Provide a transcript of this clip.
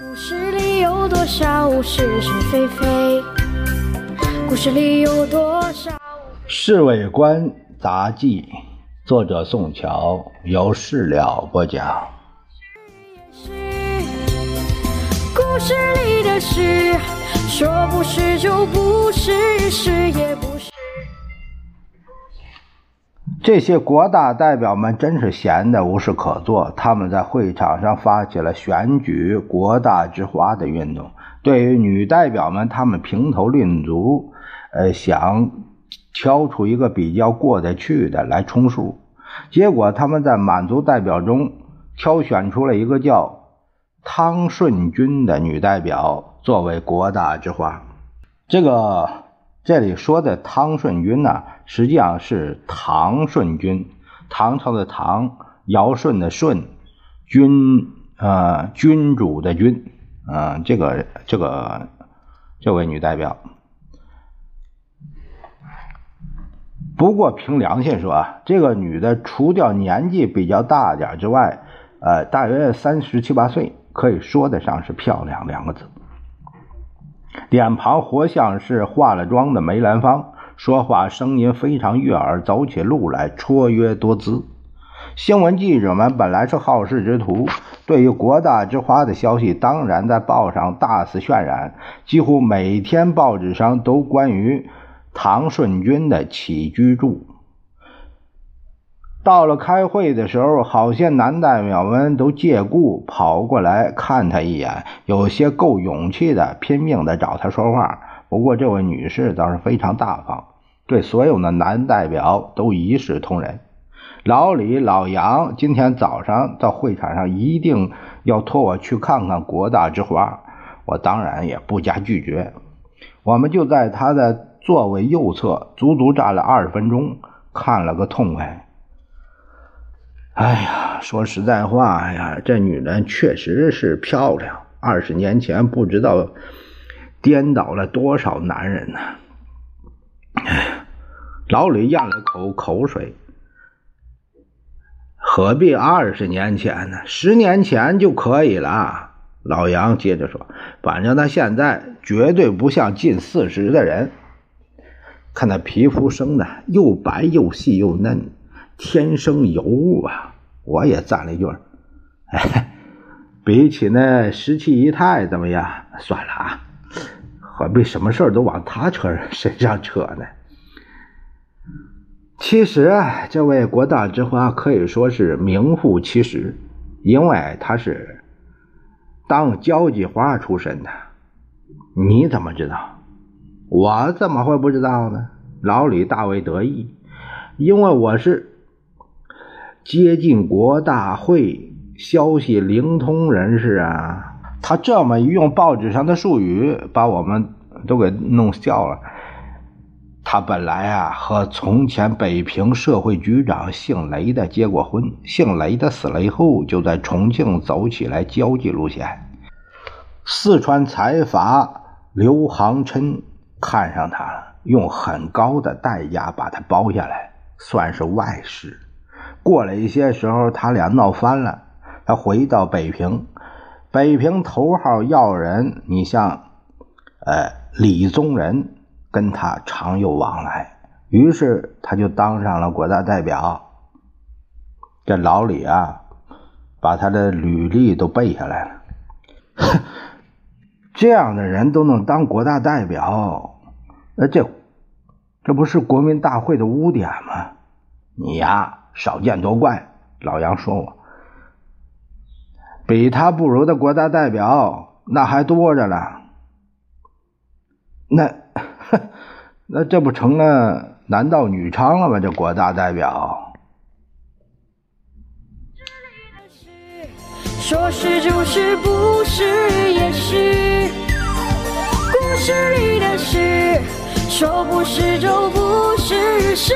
故事里有多少是是非非？故事里有多少？《侍卫官杂记》，作者宋乔，由事了播讲。故事里的事，说不是就不是，是也不是。这些国大代表们真是闲的无事可做，他们在会场上发起了选举国大之花的运动。对于女代表们，他们评头论足，呃，想挑出一个比较过得去的来充数。结果他们在满族代表中挑选出了一个叫汤顺君的女代表作为国大之花。这个这里说的汤顺君呢？实际上是唐顺君，唐朝的唐，尧舜的舜，君呃君主的君，啊这个这个这位女代表。不过凭良心说啊，这个女的除掉年纪比较大点之外，呃大约三十七八岁，可以说得上是漂亮两个字。脸庞活像是化了妆的梅兰芳。说话声音非常悦耳，走起路来绰约多姿。新闻记者们本来是好事之徒，对于国大之花的消息，当然在报上大肆渲染，几乎每天报纸上都关于唐顺军的起居住。到了开会的时候，好些男代表们都借故跑过来看他一眼，有些够勇气的，拼命的找他说话。不过这位女士倒是非常大方。对所有的男代表都一视同仁。老李、老杨今天早上到会场上，一定要托我去看看国大之花。我当然也不加拒绝。我们就在他的座位右侧，足足站了二十分钟，看了个痛快。哎呀，说实在话哎呀，这女人确实是漂亮。二十年前不知道颠倒了多少男人呢。老李咽了口口水，何必二十年前呢？十年前就可以了。老杨接着说：“反正他现在绝对不像近四十的人，看那皮肤生的又白又细又嫩，天生尤物啊！”我也赞了一句：“哎，比起那十七姨太怎么样？算了啊，何必什么事都往他车身上扯呢？”其实，这位国大之花可以说是名副其实，因为他是当交际花出身的。你怎么知道？我怎么会不知道呢？老李大为得意，因为我是接近国大会消息灵通人士啊。他这么一用报纸上的术语，把我们都给弄笑了。他本来啊和从前北平社会局长姓雷的结过婚，姓雷的死了以后，就在重庆走起来交际路线。四川财阀刘航琛看上他了，用很高的代价把他包下来，算是外事。过了一些时候，他俩闹翻了，他回到北平，北平头号要人，你像，呃，李宗仁。跟他常有往来，于是他就当上了国大代表。这老李啊，把他的履历都背下来了。这样的人都能当国大代表，那这这不是国民大会的污点吗？你呀，少见多怪。老杨说我，比他不如的国家代表那还多着呢。那。那这不成了男盗女娼了吗？这国大代表，说是就是，不是也是。故事里的事，说不是就不是，是。